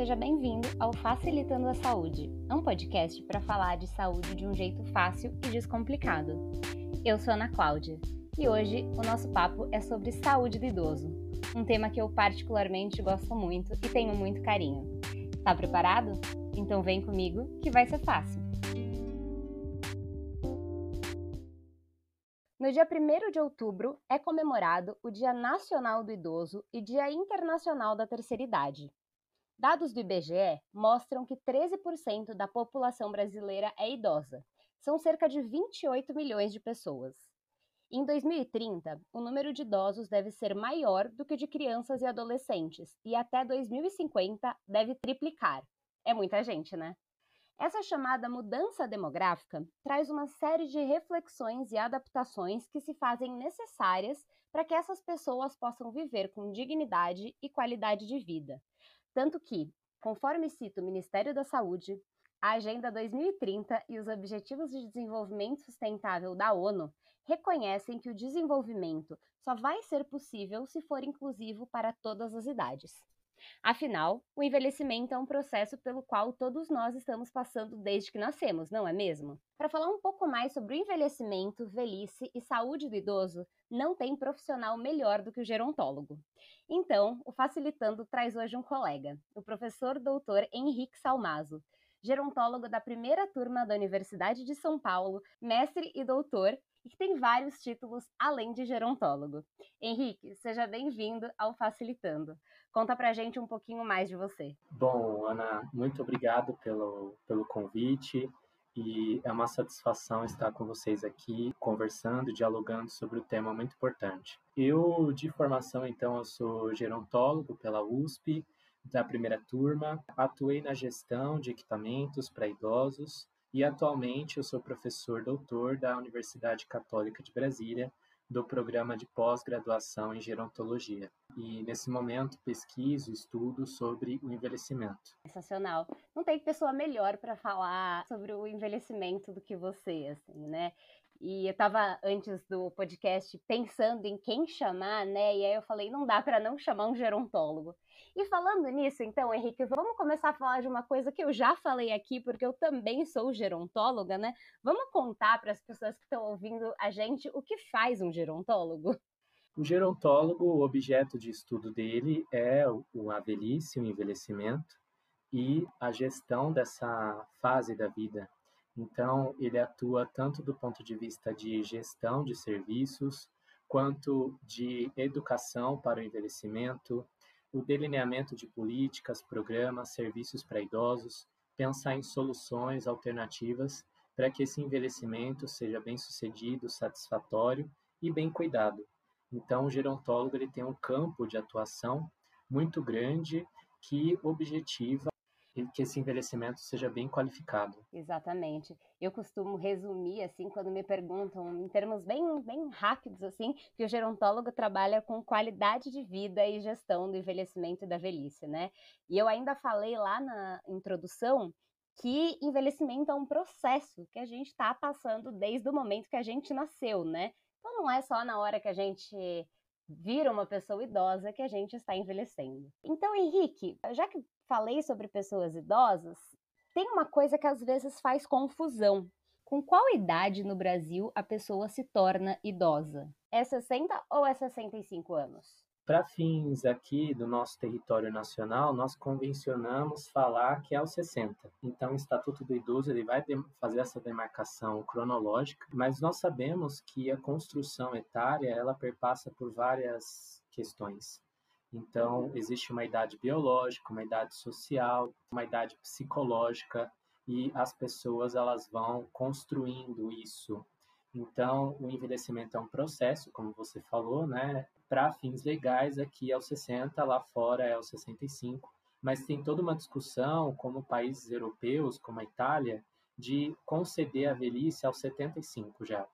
seja bem-vindo ao Facilitando a Saúde, um podcast para falar de saúde de um jeito fácil e descomplicado. Eu sou Ana Cláudia e hoje o nosso papo é sobre saúde do idoso, um tema que eu particularmente gosto muito e tenho muito carinho. Tá preparado? Então vem comigo que vai ser fácil. No dia 1 de outubro é comemorado o Dia Nacional do Idoso e Dia Internacional da Terceira Idade. Dados do IBGE mostram que 13% da população brasileira é idosa. São cerca de 28 milhões de pessoas. Em 2030, o número de idosos deve ser maior do que o de crianças e adolescentes, e até 2050 deve triplicar. É muita gente, né? Essa chamada mudança demográfica traz uma série de reflexões e adaptações que se fazem necessárias para que essas pessoas possam viver com dignidade e qualidade de vida, tanto que, conforme cita o Ministério da Saúde, a Agenda 2030 e os Objetivos de Desenvolvimento Sustentável da ONU reconhecem que o desenvolvimento só vai ser possível se for inclusivo para todas as idades. Afinal, o envelhecimento é um processo pelo qual todos nós estamos passando desde que nascemos, não é mesmo? Para falar um pouco mais sobre o envelhecimento, velhice e saúde do idoso, não tem profissional melhor do que o gerontólogo. Então, o Facilitando traz hoje um colega, o professor doutor Henrique Salmazo, gerontólogo da primeira turma da Universidade de São Paulo, mestre e doutor e que tem vários títulos além de gerontólogo. Henrique, seja bem-vindo ao Facilitando. Conta pra gente um pouquinho mais de você. Bom, Ana, muito obrigado pelo, pelo convite e é uma satisfação estar com vocês aqui conversando, dialogando sobre o um tema muito importante. Eu, de formação, então, eu sou gerontólogo pela USP, da primeira turma, atuei na gestão de equipamentos para idosos e atualmente eu sou professor doutor da Universidade Católica de Brasília, do programa de pós-graduação em gerontologia. E nesse momento pesquiso, estudo sobre o envelhecimento. Sensacional. Não tem pessoa melhor para falar sobre o envelhecimento do que você, assim, né? E eu estava antes do podcast pensando em quem chamar, né? E aí eu falei, não dá para não chamar um gerontólogo. E falando nisso, então, Henrique, vamos começar a falar de uma coisa que eu já falei aqui, porque eu também sou gerontóloga, né? Vamos contar para as pessoas que estão ouvindo a gente o que faz um gerontólogo? O gerontólogo, o objeto de estudo dele é a velhice, o envelhecimento e a gestão dessa fase da vida então, ele atua tanto do ponto de vista de gestão de serviços, quanto de educação para o envelhecimento, o delineamento de políticas, programas, serviços para idosos, pensar em soluções alternativas para que esse envelhecimento seja bem sucedido, satisfatório e bem cuidado. Então, o gerontólogo ele tem um campo de atuação muito grande que objetiva que esse envelhecimento seja bem qualificado. Exatamente. Eu costumo resumir assim quando me perguntam em termos bem bem rápidos assim, que o gerontólogo trabalha com qualidade de vida e gestão do envelhecimento e da velhice, né? E eu ainda falei lá na introdução que envelhecimento é um processo que a gente está passando desde o momento que a gente nasceu, né? Então não é só na hora que a gente vira uma pessoa idosa que a gente está envelhecendo. Então, Henrique, já que falei sobre pessoas idosas, tem uma coisa que às vezes faz confusão. Com qual idade no Brasil a pessoa se torna idosa? É 60 ou é 65 anos? Para fins aqui do nosso território nacional, nós convencionamos falar que é aos 60. Então, o Estatuto do Idoso ele vai fazer essa demarcação cronológica, mas nós sabemos que a construção etária ela perpassa por várias questões. Então, existe uma idade biológica, uma idade social, uma idade psicológica e as pessoas elas vão construindo isso. Então, o envelhecimento é um processo, como você falou, né? Para fins legais, aqui é o 60, lá fora é o 65. Mas tem toda uma discussão, como países europeus, como a Itália, de conceder a velhice aos 75 já.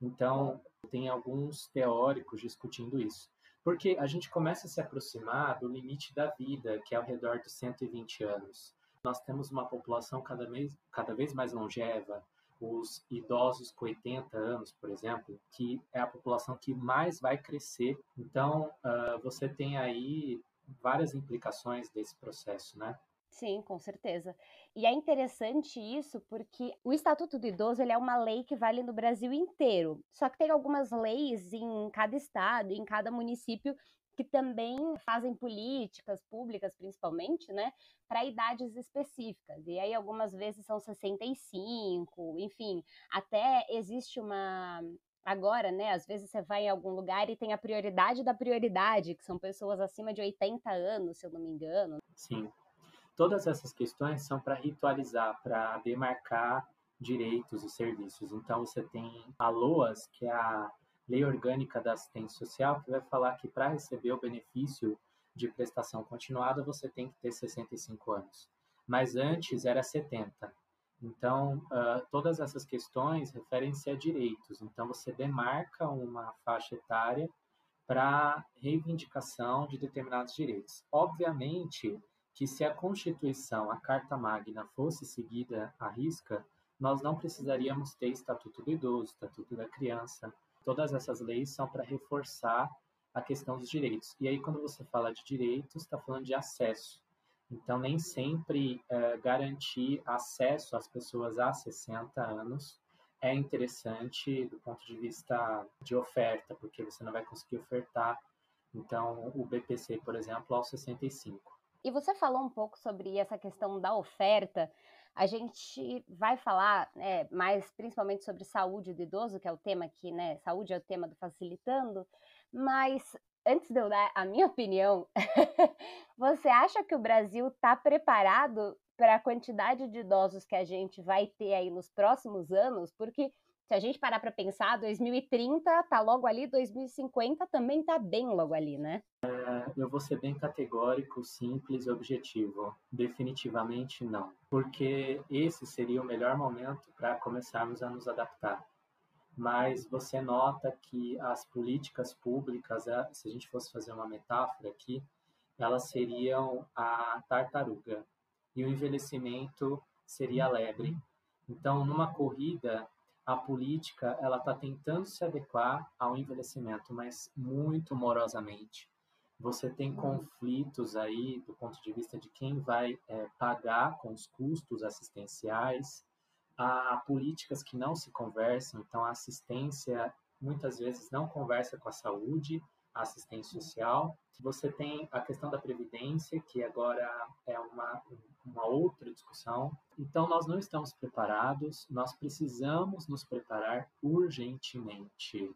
Então, tem alguns teóricos discutindo isso. Porque a gente começa a se aproximar do limite da vida, que é ao redor dos 120 anos. Nós temos uma população cada vez, cada vez mais longeva, os idosos com 80 anos, por exemplo, que é a população que mais vai crescer. Então, uh, você tem aí várias implicações desse processo, né? Sim, com certeza. E é interessante isso porque o Estatuto do Idoso ele é uma lei que vale no Brasil inteiro. Só que tem algumas leis em cada estado, em cada município que também fazem políticas públicas, principalmente, né, para idades específicas. E aí algumas vezes são 65, enfim, até existe uma agora, né, às vezes você vai em algum lugar e tem a prioridade da prioridade, que são pessoas acima de 80 anos, se eu não me engano. Sim. Todas essas questões são para ritualizar, para demarcar direitos e serviços. Então você tem a LOAS, que é a Lei Orgânica da Assistência Social, que vai falar que para receber o benefício de prestação continuada você tem que ter 65 anos. Mas antes era 70. Então, uh, todas essas questões referem-se a direitos. Então, você demarca uma faixa etária para reivindicação de determinados direitos. Obviamente que se a Constituição, a Carta Magna, fosse seguida à risca, nós não precisaríamos ter Estatuto do Idoso, Estatuto da Criança. Todas essas leis são para reforçar a questão dos direitos. E aí, quando você fala de direitos, está falando de acesso. Então, nem sempre é, garantir acesso às pessoas a 60 anos é interessante do ponto de vista de oferta, porque você não vai conseguir ofertar, então, o BPC, por exemplo, aos 65. E você falou um pouco sobre essa questão da oferta. A gente vai falar é, mais principalmente sobre saúde do idoso, que é o tema aqui, né? Saúde é o tema do Facilitando, mas antes de eu dar a minha opinião, você acha que o Brasil está preparado para a quantidade de idosos que a gente vai ter aí nos próximos anos? Porque se a gente parar para pensar, 2030 tá logo ali, 2050 também tá bem logo ali, né? É, eu vou ser bem categórico, simples e objetivo. Definitivamente não. Porque esse seria o melhor momento para começarmos a nos adaptar mas você nota que as políticas públicas, é, se a gente fosse fazer uma metáfora aqui, elas seriam a tartaruga e o envelhecimento seria a lebre. Então, numa corrida, a política ela está tentando se adequar ao envelhecimento, mas muito morosamente. Você tem conflitos aí do ponto de vista de quem vai é, pagar com os custos assistenciais, há políticas que não se conversam, então a assistência muitas vezes não conversa com a saúde, a assistência social. Você tem a questão da previdência, que agora é uma, uma outra discussão. Então, nós não estamos preparados, nós precisamos nos preparar urgentemente.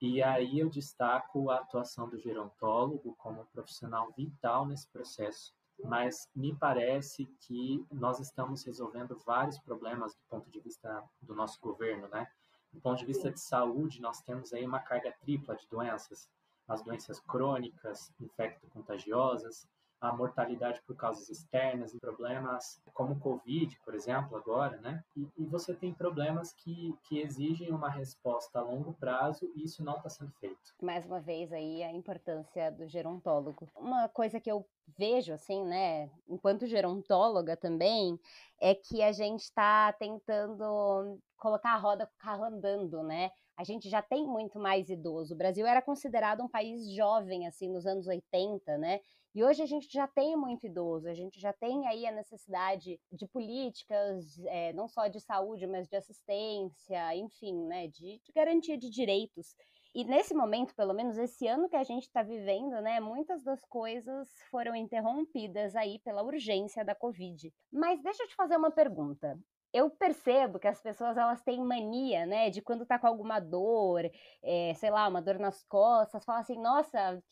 E aí eu destaco a atuação do gerontólogo como profissional vital nesse processo mas me parece que nós estamos resolvendo vários problemas do ponto de vista do nosso governo, né? Do ponto de vista de saúde, nós temos aí uma carga tripla de doenças, as doenças crônicas, infecto-contagiosas, a mortalidade por causas externas problemas como Covid, por exemplo, agora, né? E, e, você tem problemas que, que exigem uma resposta a longo prazo e isso não está sendo feito. Mais uma vez aí a importância do gerontólogo. Uma coisa que eu vejo, assim, né, enquanto gerontóloga também, é que a gente está tentando colocar a roda com o carro andando, né? A gente já tem muito mais idoso. O Brasil era considerado um país jovem, assim, nos anos 80, né? E hoje a gente já tem muito idoso, a gente já tem aí a necessidade de políticas, é, não só de saúde, mas de assistência, enfim, né, de, de garantia de direitos. E nesse momento, pelo menos esse ano que a gente está vivendo, né, muitas das coisas foram interrompidas aí pela urgência da Covid. Mas deixa eu te fazer uma pergunta eu percebo que as pessoas elas têm mania, né, de quando tá com alguma dor, é, sei lá, uma dor nas costas, fala assim, nossa,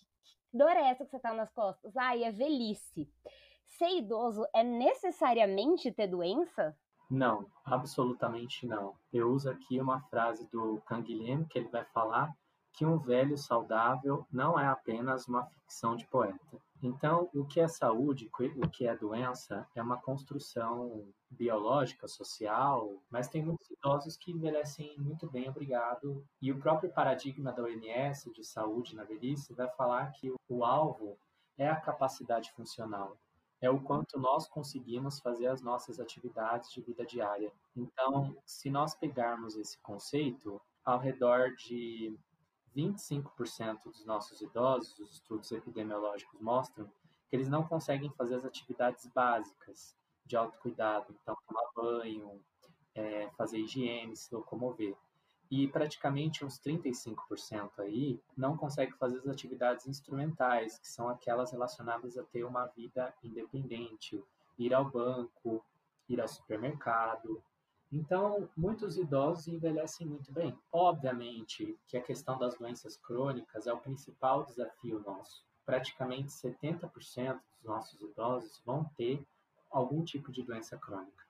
dor é essa que você tá nas costas? Ai, é velhice. Ser idoso é necessariamente ter doença? Não, absolutamente não. Eu uso aqui uma frase do Canguilhem, que ele vai falar que um velho saudável não é apenas uma ficção de poeta. Então, o que é saúde, o que é doença, é uma construção biológica, social, mas tem muitos idosos que envelhecem muito bem, obrigado. E o próprio paradigma da OMS de saúde na velhice vai falar que o alvo é a capacidade funcional, é o quanto nós conseguimos fazer as nossas atividades de vida diária. Então, se nós pegarmos esse conceito, ao redor de 25% dos nossos idosos, os estudos epidemiológicos mostram que eles não conseguem fazer as atividades básicas de autocuidado, então tomar banho, é, fazer higiene, se locomover. E praticamente uns 35% aí não consegue fazer as atividades instrumentais, que são aquelas relacionadas a ter uma vida independente, ir ao banco, ir ao supermercado. Então, muitos idosos envelhecem muito bem. Obviamente que a questão das doenças crônicas é o principal desafio nosso. Praticamente 70% dos nossos idosos vão ter algum tipo de doença crônica.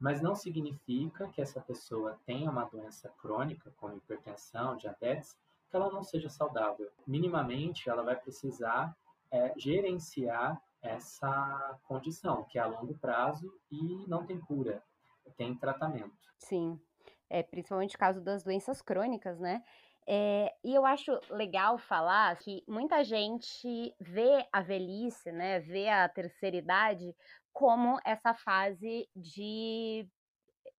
Mas não significa que essa pessoa tenha uma doença crônica, como hipertensão, diabetes, que ela não seja saudável. Minimamente, ela vai precisar é, gerenciar essa condição, que é a longo prazo e não tem cura, tem tratamento. Sim, é, principalmente no caso das doenças crônicas, né? É, e eu acho legal falar que muita gente vê a velhice, né, vê a terceira idade como essa fase de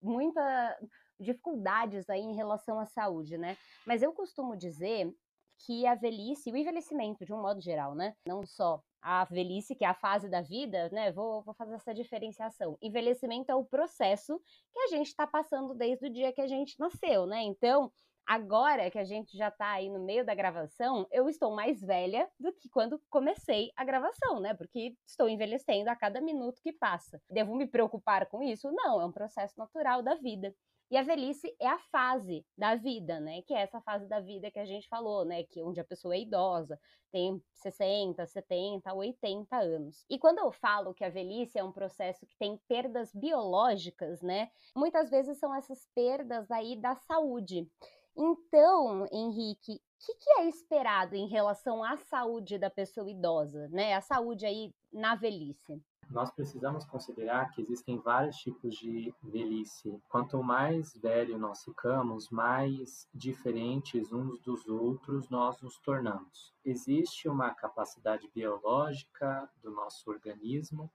muita dificuldades aí em relação à saúde, né? Mas eu costumo dizer que a velhice, o envelhecimento de um modo geral, né? Não só a velhice, que é a fase da vida, né? Vou, vou fazer essa diferenciação. Envelhecimento é o processo que a gente está passando desde o dia que a gente nasceu, né? Então, agora que a gente já está aí no meio da gravação, eu estou mais velha do que quando comecei a gravação, né? Porque estou envelhecendo a cada minuto que passa. Devo me preocupar com isso? Não, é um processo natural da vida. E a velhice é a fase da vida, né? Que é essa fase da vida que a gente falou, né? Que onde a pessoa é idosa, tem 60, 70, 80 anos. E quando eu falo que a velhice é um processo que tem perdas biológicas, né? Muitas vezes são essas perdas aí da saúde. Então, Henrique, o que, que, é esperado em relação à saúde da pessoa idosa, né? A saúde aí na velhice? Nós precisamos considerar que existem vários tipos de velhice. Quanto mais velho nós ficamos, mais diferentes uns dos outros nós nos tornamos. Existe uma capacidade biológica do nosso organismo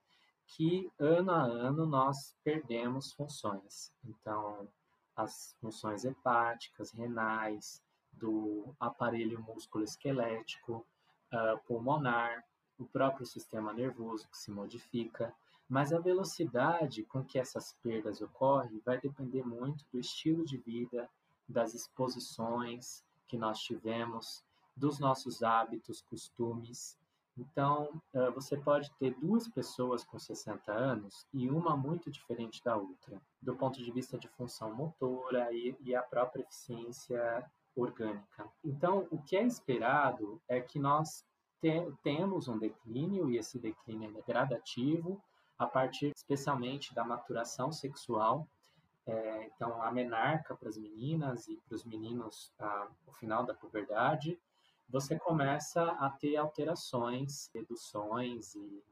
que ano a ano nós perdemos funções. Então, as funções hepáticas, renais, do aparelho músculo-esquelético, uh, pulmonar, o próprio sistema nervoso que se modifica, mas a velocidade com que essas perdas ocorrem vai depender muito do estilo de vida, das exposições que nós tivemos, dos nossos hábitos, costumes. Então, você pode ter duas pessoas com 60 anos e uma muito diferente da outra, do ponto de vista de função motora e, a própria eficiência orgânica. Então, o que é esperado é que nós te, temos um declínio, e esse declínio é gradativo, a partir especialmente da maturação sexual. É, então, a menarca para as meninas e para os meninos a, no final da puberdade, você começa a ter alterações, reduções e,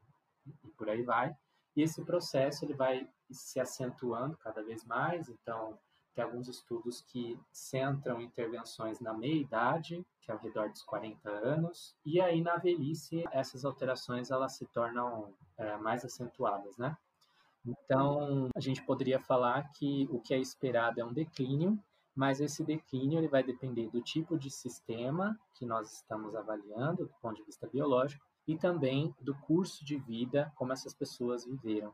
e por aí vai. E esse processo ele vai se acentuando cada vez mais, então tem alguns estudos que centram intervenções na meia-idade, que é ao redor dos 40 anos, e aí na velhice essas alterações elas se tornam é, mais acentuadas, né? Então, a gente poderia falar que o que é esperado é um declínio, mas esse declínio ele vai depender do tipo de sistema que nós estamos avaliando, do ponto de vista biológico, e também do curso de vida, como essas pessoas viveram.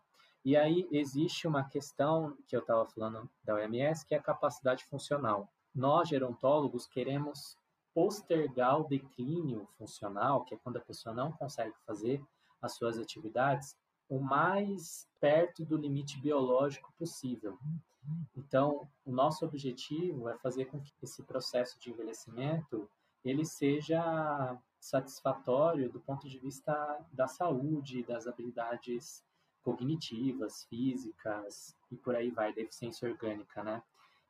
E aí existe uma questão que eu estava falando da OMS, que é a capacidade funcional. Nós, gerontólogos, queremos postergar o declínio funcional, que é quando a pessoa não consegue fazer as suas atividades, o mais perto do limite biológico possível. Então, o nosso objetivo é fazer com que esse processo de envelhecimento ele seja satisfatório do ponto de vista da saúde, das habilidades cognitivas, físicas e por aí vai, deficiência orgânica, né?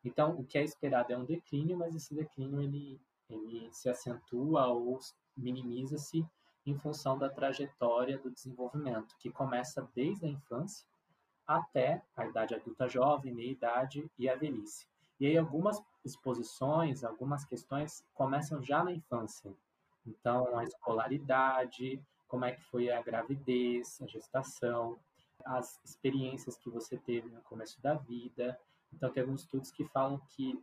Então, o que é esperado é um declínio, mas esse declínio ele, ele se acentua ou minimiza-se em função da trajetória do desenvolvimento, que começa desde a infância até a idade adulta jovem, meia-idade e a velhice. E aí algumas exposições, algumas questões começam já na infância. Então, a escolaridade, como é que foi a gravidez, a gestação, as experiências que você teve no começo da vida. Então, tem alguns estudos que falam que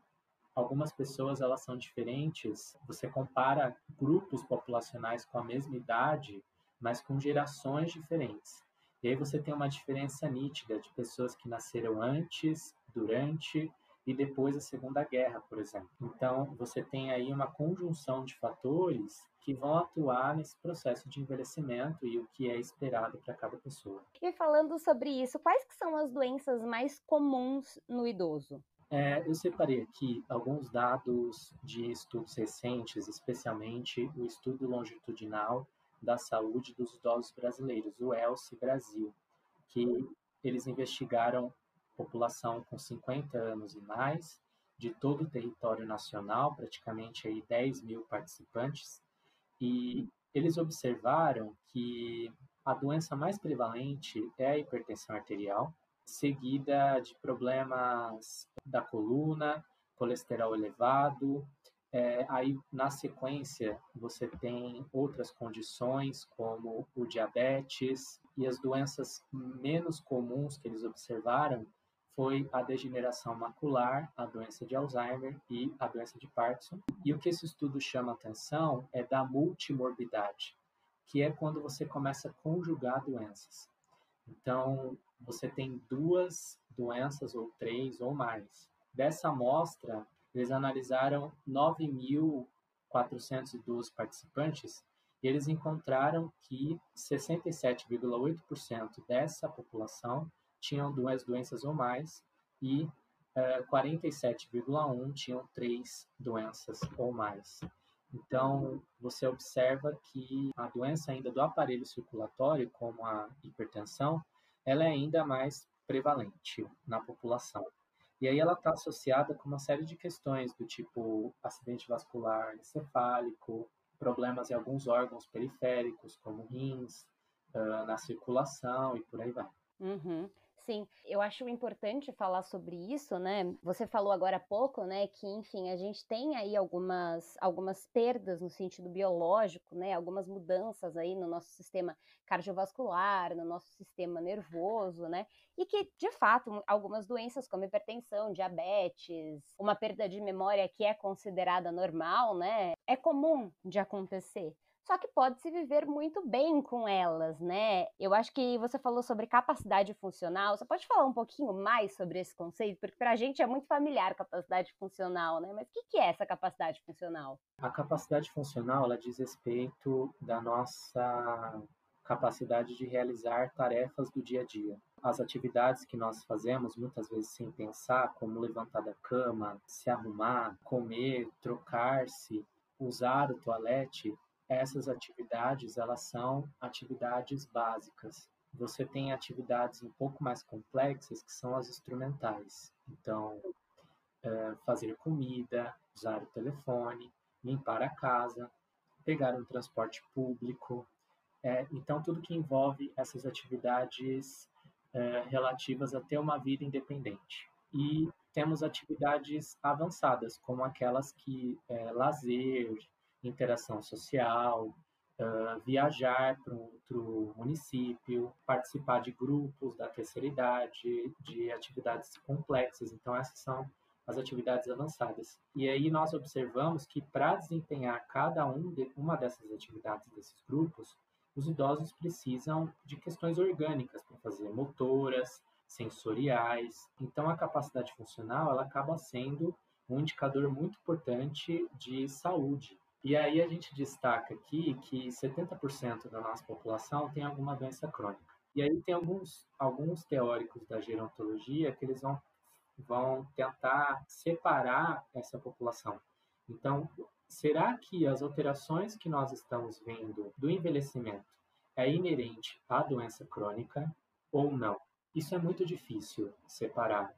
algumas pessoas elas são diferentes. Você compara grupos populacionais com a mesma idade, mas com gerações diferentes. E aí você tem uma diferença nítida de pessoas que nasceram antes, durante e depois da Segunda Guerra, por exemplo. Então, você tem aí uma conjunção de fatores que vão atuar nesse processo de envelhecimento e o que é esperado para cada pessoa. E falando sobre isso, quais que são as doenças mais comuns no idoso? É, eu separei aqui alguns dados de estudos recentes, especialmente o estudo longitudinal da saúde dos idosos brasileiros, o ELSE Brasil, que eles investigaram população com 50 anos e mais, de todo o território nacional, praticamente aí 10 mil participantes, e eles observaram que a doença mais prevalente é a hipertensão arterial, seguida de problemas da coluna, colesterol elevado. É, aí, na sequência, você tem outras condições, como o diabetes, e as doenças menos comuns que eles observaram foi a degeneração macular, a doença de Alzheimer e a doença de Parkinson. E o que esse estudo chama atenção é da multimorbidade, que é quando você começa a conjugar doenças. Então, você tem duas doenças ou três ou mais. Dessa amostra, eles analisaram 9.412 participantes e eles encontraram que 67,8% dessa população tinham duas doenças ou mais e eh, 47,1 tinham três doenças ou mais. Então, você observa que a doença ainda do aparelho circulatório, como a hipertensão, ela é ainda mais prevalente na população. E aí ela está associada com uma série de questões do tipo acidente vascular encefálico, problemas em alguns órgãos periféricos, como rins, na circulação e por aí vai. Uhum. Sim, eu acho importante falar sobre isso, né? Você falou agora há pouco, né, que enfim, a gente tem aí algumas algumas perdas no sentido biológico, né? Algumas mudanças aí no nosso sistema cardiovascular, no nosso sistema nervoso, né? E que, de fato, algumas doenças como hipertensão, diabetes, uma perda de memória que é considerada normal, né? É comum de acontecer só que pode-se viver muito bem com elas, né? Eu acho que você falou sobre capacidade funcional. Você pode falar um pouquinho mais sobre esse conceito? Porque para a gente é muito familiar capacidade funcional, né? Mas o que é essa capacidade funcional? A capacidade funcional, ela diz respeito da nossa capacidade de realizar tarefas do dia a dia. As atividades que nós fazemos, muitas vezes sem pensar, como levantar da cama, se arrumar, comer, trocar-se, usar o toalete, essas atividades elas são atividades básicas. Você tem atividades um pouco mais complexas que são as instrumentais. Então, é, fazer comida, usar o telefone, limpar a casa, pegar um transporte público. É, então, tudo que envolve essas atividades é, relativas a ter uma vida independente. E temos atividades avançadas, como aquelas que é, lazer, interação social, uh, viajar para outro município, participar de grupos da terceira idade, de atividades complexas. Então, essas são as atividades avançadas. E aí nós observamos que para desempenhar cada um de, uma dessas atividades desses grupos, os idosos precisam de questões orgânicas para fazer, motoras, sensoriais. Então a capacidade funcional ela acaba sendo um indicador muito importante de saúde e aí a gente destaca aqui que 70% da nossa população tem alguma doença crônica. E aí tem alguns, alguns teóricos da gerontologia que eles vão, vão tentar separar essa população. Então, será que as alterações que nós estamos vendo do envelhecimento é inerente à doença crônica ou não? Isso é muito difícil separar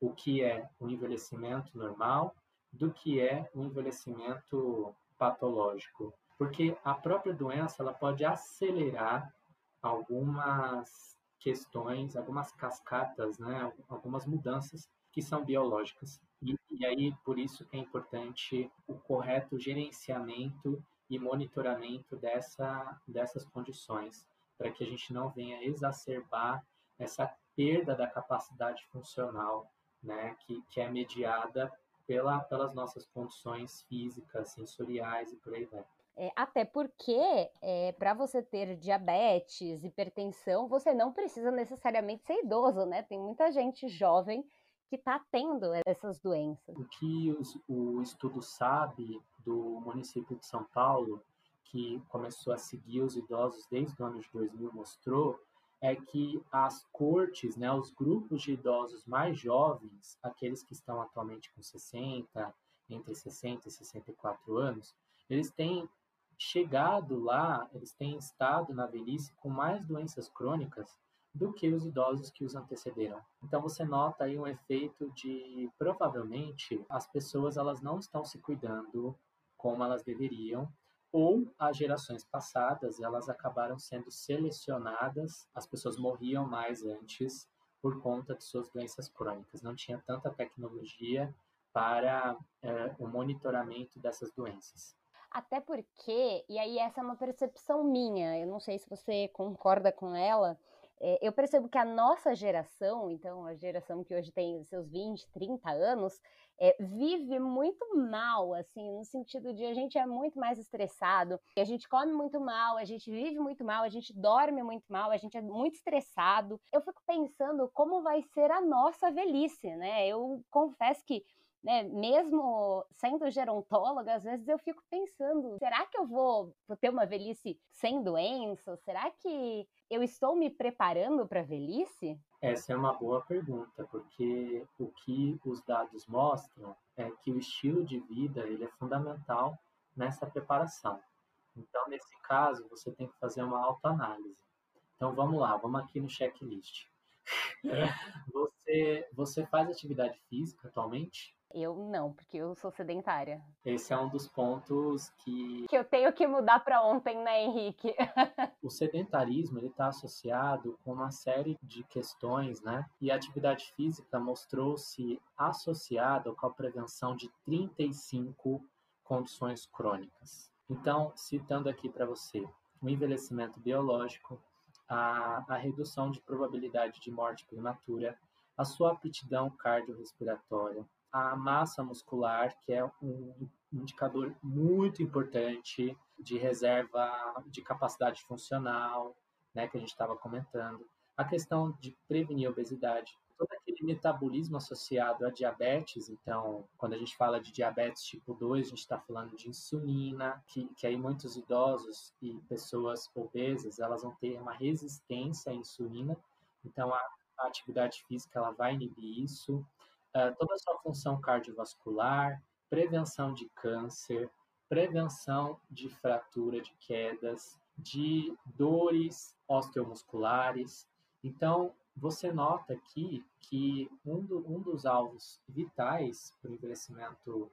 o que é o envelhecimento normal do que é o envelhecimento patológico, porque a própria doença ela pode acelerar algumas questões, algumas cascatas, né, algumas mudanças que são biológicas. E, e aí por isso que é importante o correto gerenciamento e monitoramento dessa, dessas condições, para que a gente não venha exacerbar essa perda da capacidade funcional, né, que, que é mediada pela, pelas nossas condições físicas, sensoriais e por aí vai. É, até porque, é, para você ter diabetes, hipertensão, você não precisa necessariamente ser idoso, né? Tem muita gente jovem que está tendo essas doenças. O que os, o estudo sabe do município de São Paulo, que começou a seguir os idosos desde o ano de 2000, mostrou é que as cortes, né, os grupos de idosos mais jovens, aqueles que estão atualmente com 60, entre 60 e 64 anos, eles têm chegado lá, eles têm estado na velhice com mais doenças crônicas do que os idosos que os antecederam. Então você nota aí um efeito de provavelmente as pessoas elas não estão se cuidando como elas deveriam ou as gerações passadas elas acabaram sendo selecionadas, as pessoas morriam mais antes por conta de suas doenças crônicas, não tinha tanta tecnologia para é, o monitoramento dessas doenças. Até porque, e aí essa é uma percepção minha, eu não sei se você concorda com ela, é, eu percebo que a nossa geração, então a geração que hoje tem seus 20, 30 anos, é, vive muito mal, assim, no sentido de a gente é muito mais estressado, a gente come muito mal, a gente vive muito mal, a gente dorme muito mal, a gente é muito estressado. Eu fico pensando como vai ser a nossa velhice, né? Eu confesso que né, mesmo sendo gerontóloga, às vezes eu fico pensando, será que eu vou, ter uma velhice sem doença? Será que eu estou me preparando para a velhice? Essa é uma boa pergunta, porque o que os dados mostram é que o estilo de vida ele é fundamental nessa preparação. Então, nesse caso, você tem que fazer uma autoanálise. Então, vamos lá, vamos aqui no checklist. Você, você faz atividade física atualmente? Eu não, porque eu sou sedentária. Esse é um dos pontos que. Que eu tenho que mudar para ontem, né, Henrique? o sedentarismo ele está associado com uma série de questões, né? E a atividade física mostrou-se associada com a prevenção de 35 condições crônicas. Então, citando aqui para você, o envelhecimento biológico, a, a redução de probabilidade de morte prematura, a sua aptidão cardiorrespiratória, a massa muscular, que é um indicador muito importante de reserva de capacidade funcional, né, que a gente estava comentando. A questão de prevenir obesidade, todo aquele metabolismo associado a diabetes, então, quando a gente fala de diabetes tipo 2, a gente está falando de insulina, que, que aí muitos idosos e pessoas obesas, elas vão ter uma resistência à insulina, então a, a atividade física ela vai inibir isso, uh, toda a sua função cardiovascular, prevenção de câncer, prevenção de fratura de quedas, de dores osteomusculares. Então, você nota aqui que um, do, um dos alvos vitais para o envelhecimento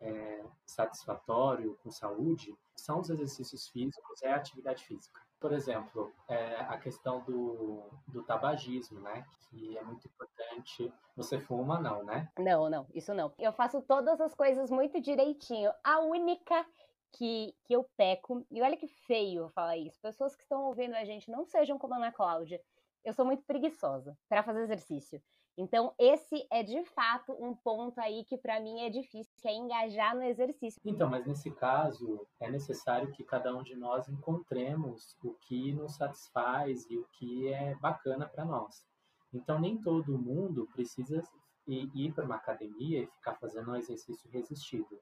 é, satisfatório, com saúde, são os exercícios físicos, é a atividade física. Por exemplo, é, a questão do, do tabagismo, né? Que é muito importante. Você fuma, não, né? Não, não, isso não. Eu faço todas as coisas muito direitinho. A única que, que eu peco, e olha que feio falar isso, pessoas que estão ouvindo a gente não sejam como a Ana Cláudia. Eu sou muito preguiçosa para fazer exercício. Então, esse é de fato um ponto aí que para mim é difícil, que é engajar no exercício. Então, mas nesse caso, é necessário que cada um de nós encontremos o que nos satisfaz e o que é bacana para nós. Então, nem todo mundo precisa ir para uma academia e ficar fazendo um exercício resistido.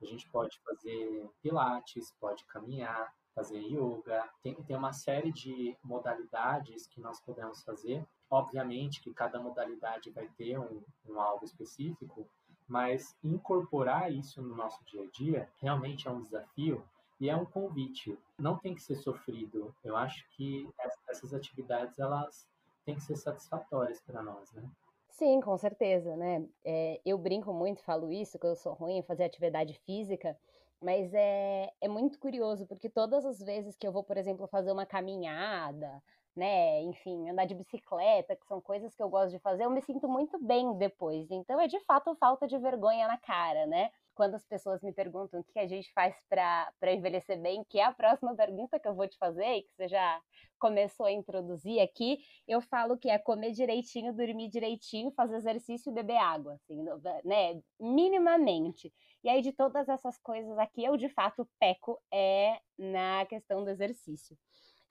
A gente pode fazer pilates, pode caminhar, fazer yoga. Tem, tem uma série de modalidades que nós podemos fazer Obviamente que cada modalidade vai ter um, um alvo específico, mas incorporar isso no nosso dia a dia realmente é um desafio e é um convite. Não tem que ser sofrido. Eu acho que essas atividades elas têm que ser satisfatórias para nós, né? Sim, com certeza, né? É, eu brinco muito, falo isso, que eu sou ruim em fazer atividade física, mas é, é muito curioso, porque todas as vezes que eu vou, por exemplo, fazer uma caminhada, né? Enfim, andar de bicicleta, que são coisas que eu gosto de fazer, eu me sinto muito bem depois. Então é de fato falta de vergonha na cara, né? quando as pessoas me perguntam o que a gente faz para envelhecer bem, que é a próxima pergunta que eu vou te fazer e que você já começou a introduzir aqui, eu falo que é comer direitinho, dormir direitinho, fazer exercício e beber água, assim, né? Minimamente. E aí, de todas essas coisas aqui, eu de fato peco é na questão do exercício.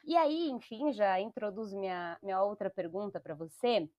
E aí, enfim, já introduzo minha, minha outra pergunta para você,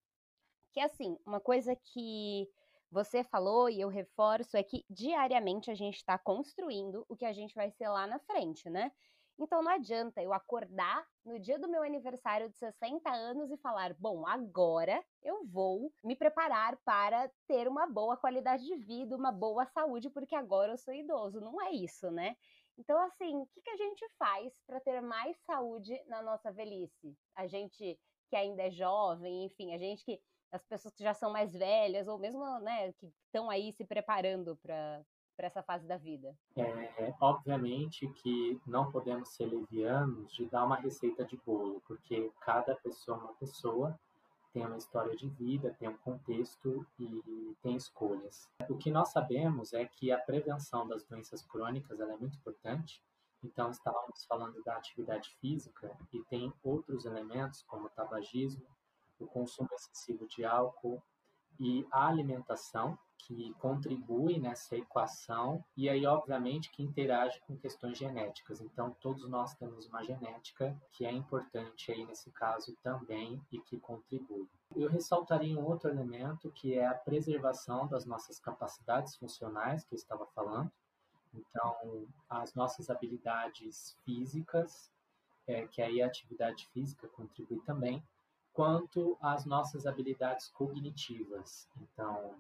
que é assim, uma coisa que você falou e eu reforço é que diariamente a gente está construindo o que a gente vai ser lá na frente, né? Então não adianta eu acordar no dia do meu aniversário de 60 anos e falar: bom, agora eu vou me preparar para ter uma boa qualidade de vida, uma boa saúde, porque agora eu sou idoso. Não é isso, né? Então, assim, o que, que a gente faz para ter mais saúde na nossa velhice? A gente que ainda é jovem, enfim, a gente que as pessoas que já são mais velhas, ou mesmo né, que estão aí se preparando para essa fase da vida? É, obviamente que não podemos ser levianos de dar uma receita de bolo, porque cada pessoa é uma pessoa, tem uma história de vida, tem um contexto e tem escolhas. O que nós sabemos é que a prevenção das doenças crônicas é muito importante. Então, estávamos falando da atividade física e tem outros elementos, como o tabagismo, o consumo excessivo de álcool e a alimentação, que contribui nessa equação e aí, obviamente, que interage com questões genéticas. Então, todos nós temos uma genética que é importante aí nesse caso também e que contribui. Eu ressaltaria um outro elemento que é a preservação das nossas capacidades funcionais, que eu estava falando. Então, as nossas habilidades físicas, é, que aí a atividade física contribui também, quanto às nossas habilidades cognitivas. Então,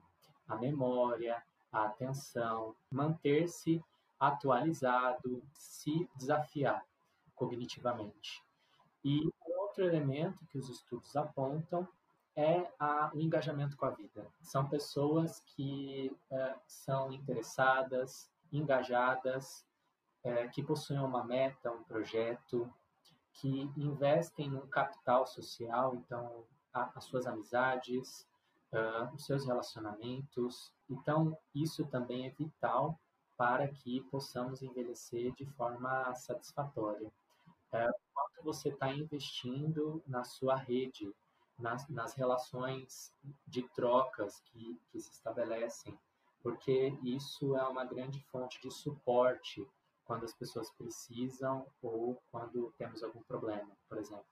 a memória, a atenção, manter-se atualizado, se desafiar cognitivamente. E outro elemento que os estudos apontam é a, o engajamento com a vida. São pessoas que é, são interessadas, engajadas, é, que possuem uma meta, um projeto, que investem no capital social, então a, as suas amizades, uh, os seus relacionamentos. Então isso também é vital para que possamos envelhecer de forma satisfatória. Uh, quanto você está investindo na sua rede, nas, nas relações de trocas que, que se estabelecem, porque isso é uma grande fonte de suporte quando as pessoas precisam ou quando temos algum problema, por exemplo.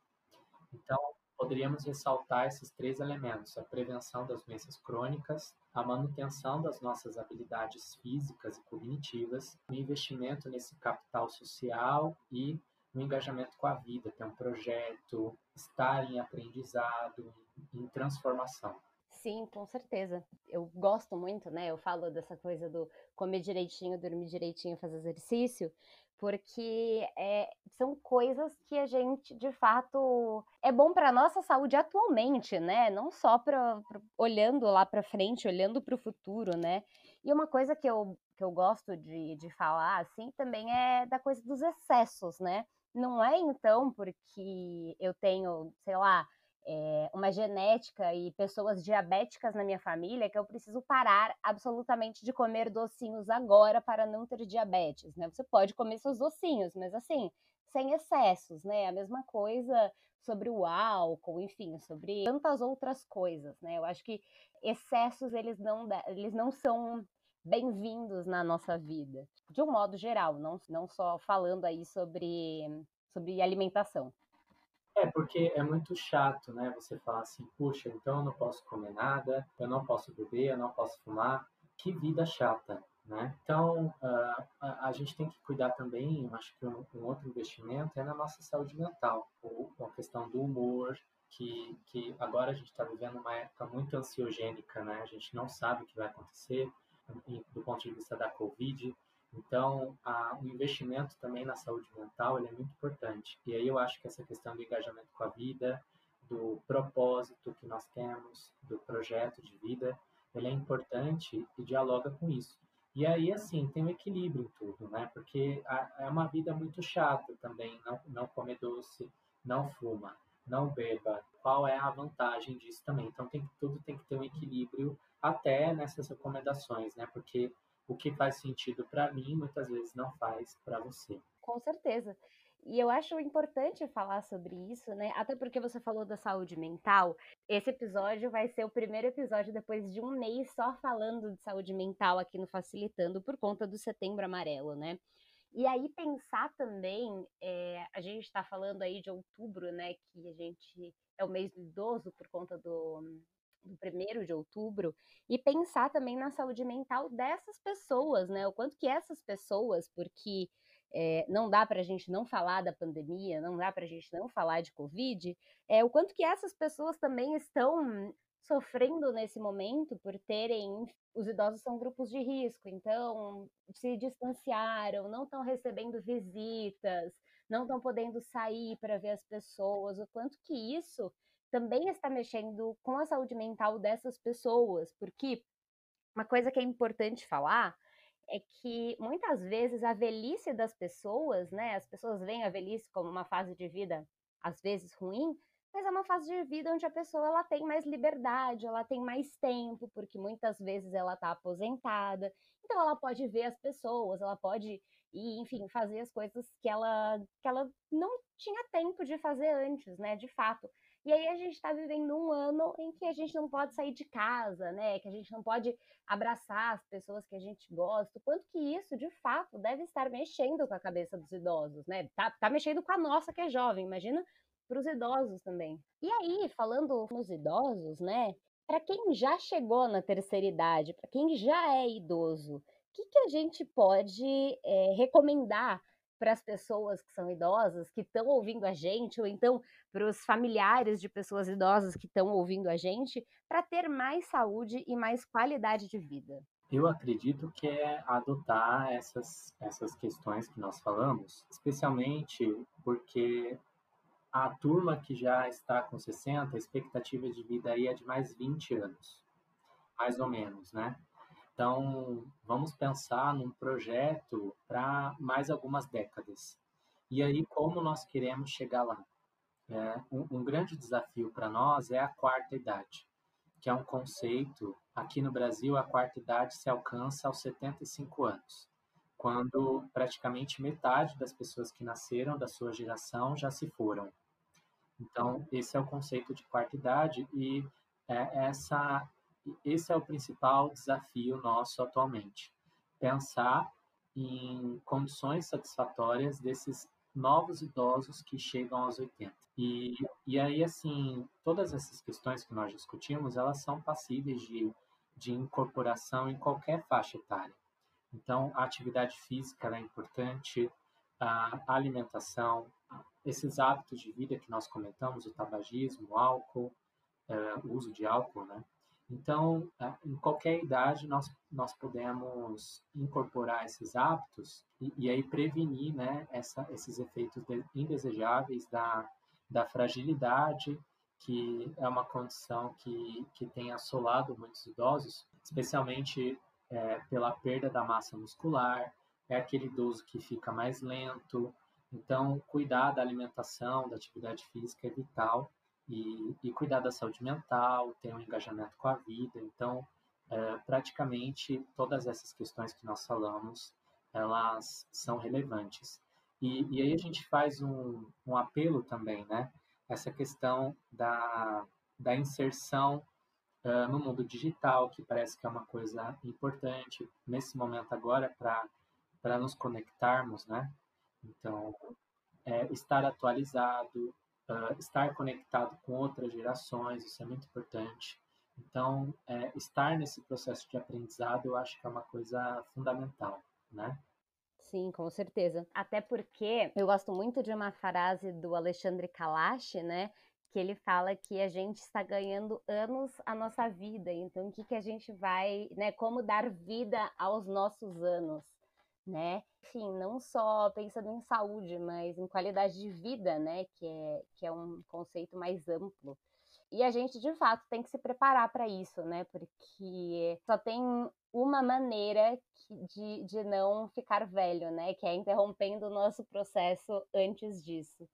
Então, poderíamos ressaltar esses três elementos: a prevenção das doenças crônicas, a manutenção das nossas habilidades físicas e cognitivas, o investimento nesse capital social e o engajamento com a vida, ter um projeto, estar em aprendizado, em transformação. Sim, com certeza. Eu gosto muito, né? Eu falo dessa coisa do comer direitinho, dormir direitinho, fazer exercício, porque é, são coisas que a gente, de fato, é bom para nossa saúde atualmente, né? Não só para olhando lá para frente, olhando para o futuro, né? E uma coisa que eu, que eu gosto de, de falar, assim, também é da coisa dos excessos, né? Não é então porque eu tenho, sei lá, é, uma genética e pessoas diabéticas na minha família que eu preciso parar absolutamente de comer docinhos agora para não ter diabetes, né? Você pode comer seus docinhos, mas assim, sem excessos, né? A mesma coisa sobre o álcool, enfim, sobre tantas outras coisas, né? Eu acho que excessos eles não, eles não são bem-vindos na nossa vida, de um modo geral, não, não só falando aí sobre, sobre alimentação. É, porque é muito chato, né? Você falar assim, puxa, então eu não posso comer nada, eu não posso beber, eu não posso fumar. Que vida chata, né? Então, uh, a, a, gente tem que cuidar também, acho que um, um, outro investimento é na nossa saúde mental, ou a questão do humor, que, que agora a gente está vivendo uma época muito ansiogênica, né? A gente não sabe o que vai acontecer do ponto de vista da Covid, então, a, o investimento também na saúde mental é muito importante. E aí eu acho que essa questão do engajamento com a vida, do propósito que nós temos, do projeto de vida, ele é importante e dialoga com isso. E aí, assim, tem um equilíbrio em tudo, né? Porque a, é uma vida muito chata também, não, não comer doce, não fuma, não beba. Qual é a vantagem disso também? Então, tem, tudo tem que ter um equilíbrio até nessas recomendações, né? Porque o que faz sentido para mim muitas vezes não faz para você. Com certeza. E eu acho importante falar sobre isso, né? Até porque você falou da saúde mental. Esse episódio vai ser o primeiro episódio depois de um mês só falando de saúde mental aqui no Facilitando por conta do Setembro Amarelo, né? E aí pensar também, é, a gente está falando aí de outubro, né? Que a gente é o mês do idoso por conta do, do primeiro de outubro, e pensar também na saúde mental dessas pessoas, né? O quanto que essas pessoas, porque é, não dá para a gente não falar da pandemia, não dá para a gente não falar de Covid, é, o quanto que essas pessoas também estão sofrendo nesse momento por terem. Os idosos são grupos de risco, então se distanciaram, não estão recebendo visitas, não estão podendo sair para ver as pessoas, o quanto que isso também está mexendo com a saúde mental dessas pessoas, porque uma coisa que é importante falar é que muitas vezes a velhice das pessoas, né? As pessoas veem a velhice como uma fase de vida às vezes ruim, mas é uma fase de vida onde a pessoa ela tem mais liberdade, ela tem mais tempo, porque muitas vezes ela está aposentada, então ela pode ver as pessoas, ela pode e enfim fazer as coisas que ela que ela não tinha tempo de fazer antes, né? De fato. E aí a gente está vivendo um ano em que a gente não pode sair de casa, né? Que a gente não pode abraçar as pessoas que a gente gosta. Quanto que isso, de fato, deve estar mexendo com a cabeça dos idosos, né? Tá, tá mexendo com a nossa que é jovem, imagina para os idosos também. E aí, falando nos idosos, né? Para quem já chegou na terceira idade, para quem já é idoso, o que, que a gente pode é, recomendar para as pessoas que são idosas, que estão ouvindo a gente, ou então para os familiares de pessoas idosas que estão ouvindo a gente, para ter mais saúde e mais qualidade de vida? Eu acredito que é adotar essas, essas questões que nós falamos, especialmente porque a turma que já está com 60, a expectativa de vida aí é de mais 20 anos, mais ou menos, né? Então, vamos pensar num projeto para mais algumas décadas. E aí, como nós queremos chegar lá? É, um, um grande desafio para nós é a quarta idade, que é um conceito. Aqui no Brasil, a quarta idade se alcança aos 75 anos, quando praticamente metade das pessoas que nasceram da sua geração já se foram. Então, esse é o conceito de quarta idade e é, essa esse é o principal desafio nosso atualmente. Pensar em condições satisfatórias desses novos idosos que chegam aos 80. E, e aí, assim, todas essas questões que nós discutimos, elas são passíveis de, de incorporação em qualquer faixa etária. Então, a atividade física é importante, a alimentação, esses hábitos de vida que nós comentamos, o tabagismo, o álcool, é, o uso de álcool, né? Então, em qualquer idade, nós, nós podemos incorporar esses hábitos e, e aí prevenir né, essa, esses efeitos indesejáveis da, da fragilidade, que é uma condição que, que tem assolado muitos idosos, especialmente é, pela perda da massa muscular, é aquele idoso que fica mais lento. Então, cuidar da alimentação, da atividade física é vital e, e cuidar da saúde mental, ter um engajamento com a vida. Então, é, praticamente todas essas questões que nós falamos, elas são relevantes. E, e aí a gente faz um, um apelo também, né? Essa questão da, da inserção uh, no mundo digital, que parece que é uma coisa importante nesse momento agora para nos conectarmos, né? Então, é, estar atualizado, uh, estar conectado com outras gerações, isso é muito importante. Então, é, estar nesse processo de aprendizado, eu acho que é uma coisa fundamental, né? Sim, com certeza. Até porque eu gosto muito de uma frase do Alexandre Kalash, né? Que ele fala que a gente está ganhando anos à nossa vida. Então, o que, que a gente vai, né? Como dar vida aos nossos anos né? Enfim, não só pensando em saúde, mas em qualidade de vida, né? Que é, que é um conceito mais amplo. E a gente, de fato, tem que se preparar para isso, né? Porque só tem uma maneira de, de não ficar velho, né? Que é interrompendo o nosso processo antes disso.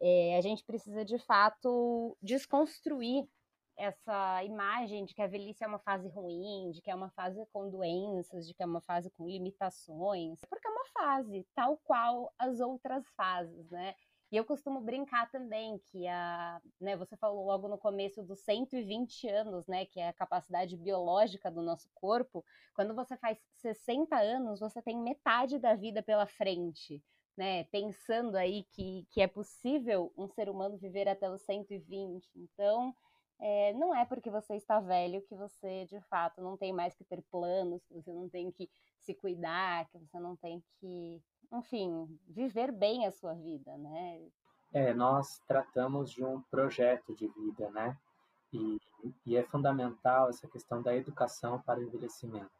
É, a gente precisa, de fato, desconstruir essa imagem de que a velhice é uma fase ruim, de que é uma fase com doenças, de que é uma fase com limitações, porque é uma fase tal qual as outras fases, né? E eu costumo brincar também que a, né, você falou logo no começo dos 120 anos, né, que é a capacidade biológica do nosso corpo. Quando você faz 60 anos, você tem metade da vida pela frente, né? Pensando aí que, que é possível um ser humano viver até os 120. Então, é, não é porque você está velho que você, de fato, não tem mais que ter planos, que você não tem que se cuidar, que você não tem que enfim, viver bem a sua vida, né? É, nós tratamos de um projeto de vida, né? E, e é fundamental essa questão da educação para o envelhecimento.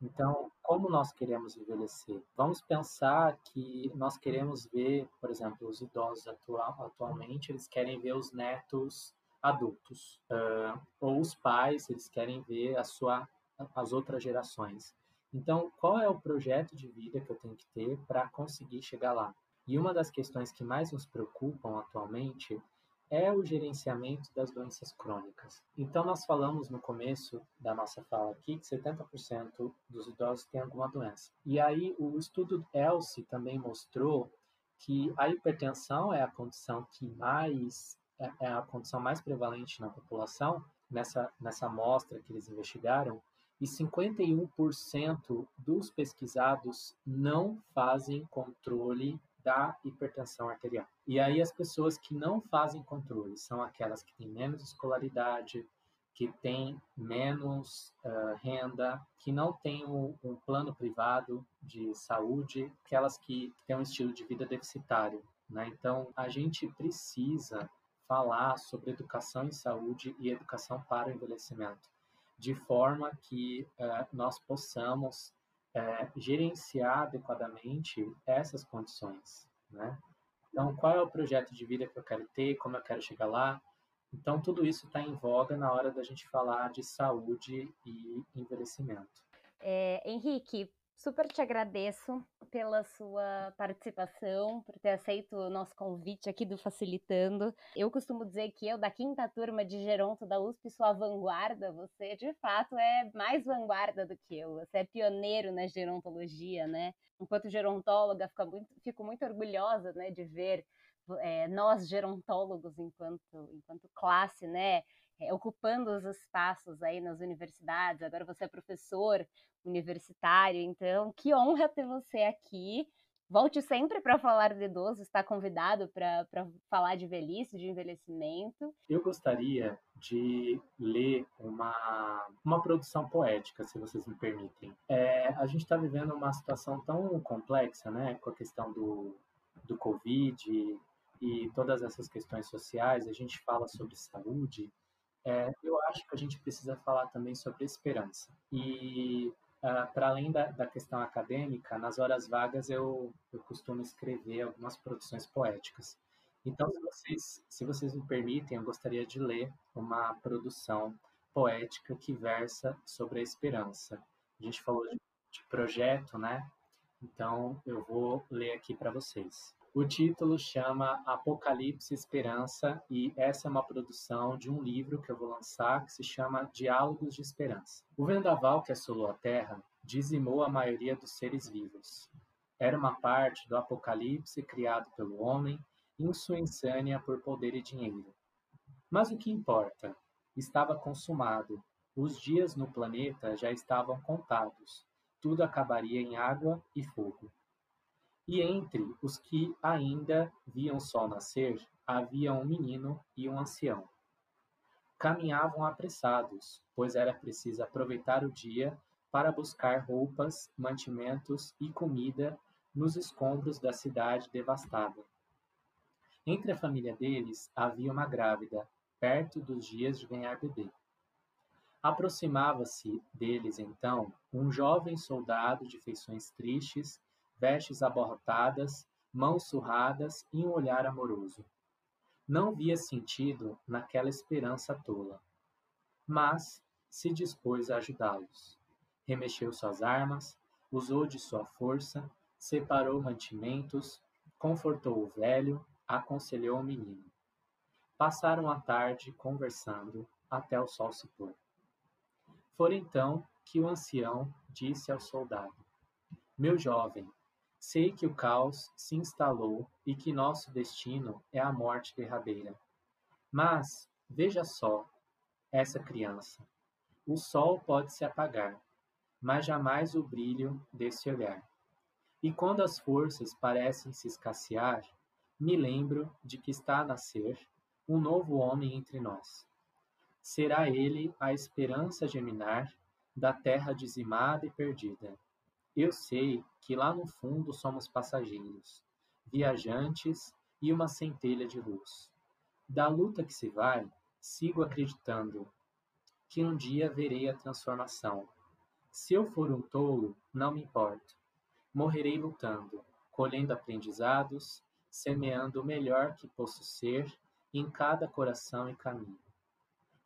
Então, como nós queremos envelhecer? Vamos pensar que nós queremos ver, por exemplo, os idosos atual, atualmente, eles querem ver os netos adultos, uh, ou os pais, eles querem ver a sua, as outras gerações. Então, qual é o projeto de vida que eu tenho que ter para conseguir chegar lá? E uma das questões que mais nos preocupam atualmente é o gerenciamento das doenças crônicas. Então, nós falamos no começo da nossa fala aqui que 70% dos idosos têm alguma doença. E aí, o estudo ELSE também mostrou que a hipertensão é a condição que mais é, é a condição mais prevalente na população nessa nessa amostra que eles investigaram e 51% dos pesquisados não fazem controle da hipertensão arterial. E aí as pessoas que não fazem controle são aquelas que têm menos escolaridade, que têm menos uh, renda, que não têm um, um, plano privado de saúde, aquelas que têm um estilo de vida deficitário. Né? Então, a gente precisa falar sobre educação em saúde e educação para o envelhecimento de forma que uh, nós possamos uh, gerenciar adequadamente essas condições, né? Então, qual é o projeto de vida que eu quero ter, como eu quero chegar lá? Então, tudo isso está em voga na hora da gente falar de saúde e envelhecimento. É, Henrique, Super te agradeço pela sua participação, por ter aceito o nosso convite aqui do Facilitando. Eu costumo dizer que eu, da quinta turma de Geronto da USP, sou a vanguarda. Você, de fato, é mais vanguarda do que eu. Você é pioneiro na gerontologia, né? Enquanto gerontóloga, muito, fico muito orgulhosa né, de ver é, nós, gerontólogos, enquanto, enquanto classe, né? É, ocupando os espaços aí nas universidades. Agora você é professor universitário, então que honra ter você aqui. Volte sempre para falar de idoso, está convidado para falar de velhice, de envelhecimento. Eu gostaria de ler uma, uma produção poética, se vocês me permitem. É, a gente está vivendo uma situação tão complexa, né, com a questão do, do Covid e todas essas questões sociais. A gente fala sobre saúde. É, eu acho que a gente precisa falar também sobre esperança. E Uh, para além da, da, questão acadêmica, nas horas vagas eu, eu costumo escrever algumas produções poéticas. Então, se vocês, se vocês me permitem, eu gostaria de ler uma produção poética que versa sobre a esperança. A gente falou de, de projeto, né? Então, eu vou ler aqui para vocês. O título chama Apocalipse Esperança e essa é uma produção de um livro que eu vou lançar que se chama Diálogos de Esperança. O vendaval que assolou a terra dizimou a maioria dos seres vivos. Era uma parte do apocalipse criado pelo homem em sua insânia por poder e dinheiro. Mas o que importa? Estava consumado. Os dias no planeta já estavam contados. Tudo acabaria em água e fogo. E entre os que ainda viam o sol nascer, havia um menino e um ancião. Caminhavam apressados, pois era preciso aproveitar o dia para buscar roupas, mantimentos e comida nos escombros da cidade devastada. Entre a família deles havia uma grávida, perto dos dias de ganhar bebê. Aproximava-se deles então um jovem soldado de feições tristes vestes abortadas, mãos surradas e um olhar amoroso. Não via sentido naquela esperança tola, mas se dispôs a ajudá-los. Remexeu suas armas, usou de sua força, separou mantimentos, confortou o velho, aconselhou o menino. Passaram a tarde conversando, até o sol se pôr. Foi então que o ancião disse ao soldado: Meu jovem, sei que o caos se instalou e que nosso destino é a morte derradeira. Mas, veja só, essa criança. O sol pode se apagar, mas jamais o brilho desse olhar. E quando as forças parecem se escassear, me lembro de que está a nascer um novo homem entre nós. Será ele a esperança germinar da terra dizimada e perdida. Eu sei que lá no fundo somos passageiros, viajantes e uma centelha de luz. Da luta que se vai, sigo acreditando que um dia verei a transformação. Se eu for um tolo, não me importo. Morrerei lutando, colhendo aprendizados, semeando o melhor que posso ser em cada coração e caminho.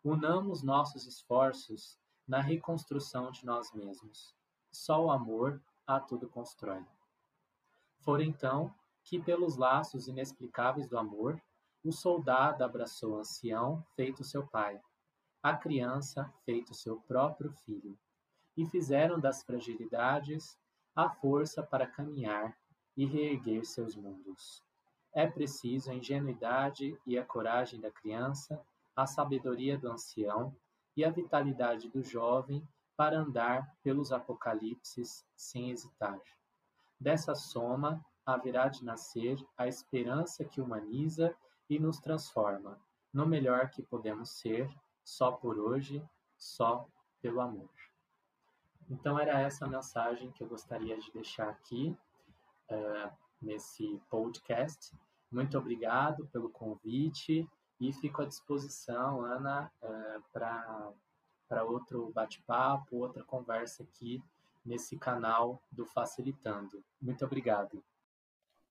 Unamos nossos esforços na reconstrução de nós mesmos. Só o amor a tudo constrói. For então que, pelos laços inexplicáveis do amor, o soldado abraçou o ancião, feito seu pai, a criança, feito seu próprio filho, e fizeram das fragilidades a força para caminhar e reerguer seus mundos. É preciso a ingenuidade e a coragem da criança, a sabedoria do ancião e a vitalidade do jovem para andar pelos apocalipses sem hesitar. Dessa soma haverá de nascer a esperança que humaniza e nos transforma no melhor que podemos ser, só por hoje, só pelo amor. Então era essa a mensagem que eu gostaria de deixar aqui uh, nesse podcast. Muito obrigado pelo convite e fico à disposição, Ana, uh, para outro bate-papo, outra conversa aqui nesse canal do Facilitando. Muito obrigado.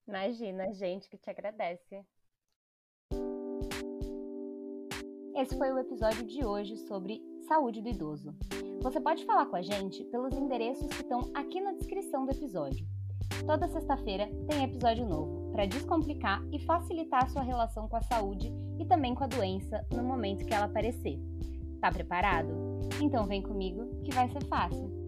Imagina, gente que te agradece. Esse foi o episódio de hoje sobre saúde do idoso. Você pode falar com a gente pelos endereços que estão aqui na descrição do episódio. Toda sexta-feira tem episódio novo para descomplicar e facilitar a sua relação com a saúde e também com a doença no momento que ela aparecer. Tá preparado? Então vem comigo que vai ser fácil.